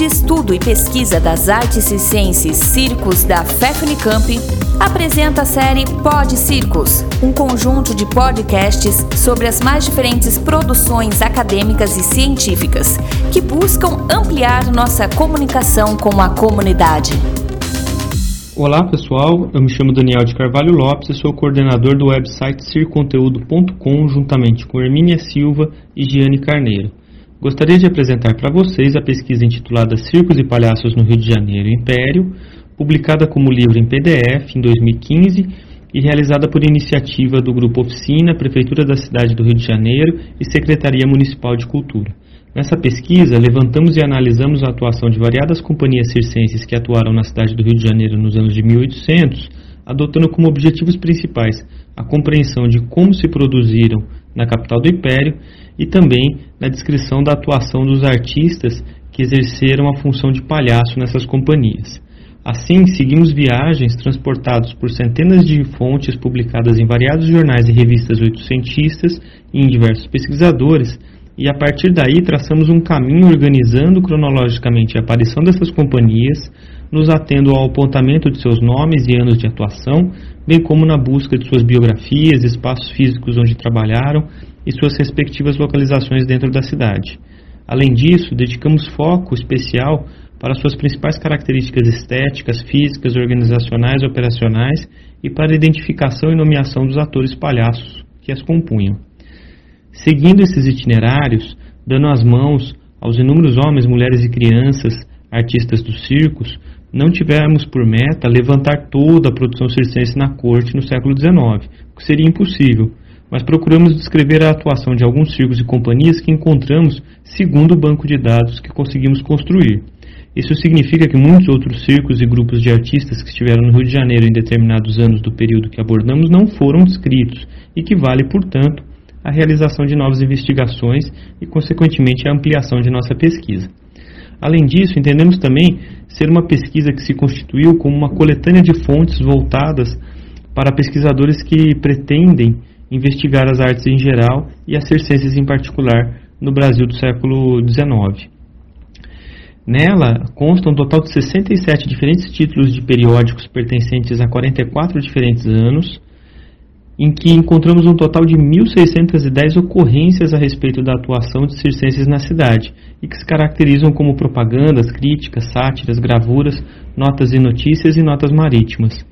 de Estudo e Pesquisa das Artes Circenses Circos da FEFUNICAMP, apresenta a série Pod Circos, um conjunto de podcasts sobre as mais diferentes produções acadêmicas e científicas que buscam ampliar nossa comunicação com a comunidade. Olá pessoal, eu me chamo Daniel de Carvalho Lopes e sou coordenador do website circonteúdo.com juntamente com Hermínia Silva e Giane Carneiro. Gostaria de apresentar para vocês a pesquisa intitulada Circos e Palhaços no Rio de Janeiro e Império, publicada como livro em PDF em 2015 e realizada por iniciativa do Grupo Oficina, Prefeitura da cidade do Rio de Janeiro e Secretaria Municipal de Cultura. Nessa pesquisa, levantamos e analisamos a atuação de variadas companhias circenses que atuaram na cidade do Rio de Janeiro nos anos de 1800, adotando como objetivos principais a compreensão de como se produziram na capital do Império e também na descrição da atuação dos artistas que exerceram a função de palhaço nessas companhias. Assim, seguimos viagens transportados por centenas de fontes publicadas em variados jornais e revistas oitocentistas e em diversos pesquisadores, e a partir daí traçamos um caminho organizando cronologicamente a aparição dessas companhias, nos atendo ao apontamento de seus nomes e anos de atuação, bem como na busca de suas biografias, espaços físicos onde trabalharam e suas respectivas localizações dentro da cidade. Além disso, dedicamos foco especial para suas principais características estéticas, físicas, organizacionais operacionais e para a identificação e nomeação dos atores palhaços que as compunham. Seguindo esses itinerários, dando as mãos aos inúmeros homens, mulheres e crianças, artistas dos circos, não tivemos por meta levantar toda a produção circense na corte no século XIX, o que seria impossível, mas procuramos descrever a atuação de alguns circos e companhias que encontramos segundo o banco de dados que conseguimos construir. Isso significa que muitos outros circos e grupos de artistas que estiveram no Rio de Janeiro em determinados anos do período que abordamos não foram descritos e que vale, portanto, a realização de novas investigações e, consequentemente, a ampliação de nossa pesquisa. Além disso, entendemos também ser uma pesquisa que se constituiu como uma coletânea de fontes voltadas para pesquisadores que pretendem investigar as artes em geral e as circenses em particular no Brasil do século XIX. Nela consta um total de 67 diferentes títulos de periódicos pertencentes a 44 diferentes anos, em que encontramos um total de 1.610 ocorrências a respeito da atuação de circenses na cidade, e que se caracterizam como propagandas, críticas, sátiras, gravuras, notas e notícias e notas marítimas.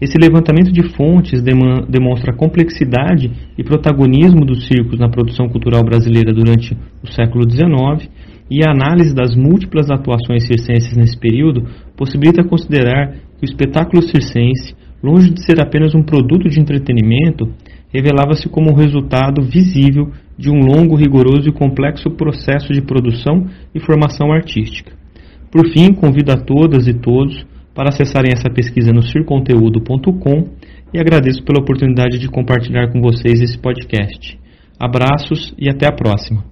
Esse levantamento de fontes demonstra a complexidade e protagonismo dos circos na produção cultural brasileira durante o século XIX e a análise das múltiplas atuações circenses nesse período possibilita considerar que o espetáculo circense, longe de ser apenas um produto de entretenimento, revelava-se como um resultado visível de um longo, rigoroso e complexo processo de produção e formação artística. Por fim, convido a todas e todos para acessarem essa pesquisa no circonteúdo.com e agradeço pela oportunidade de compartilhar com vocês esse podcast. Abraços e até a próxima.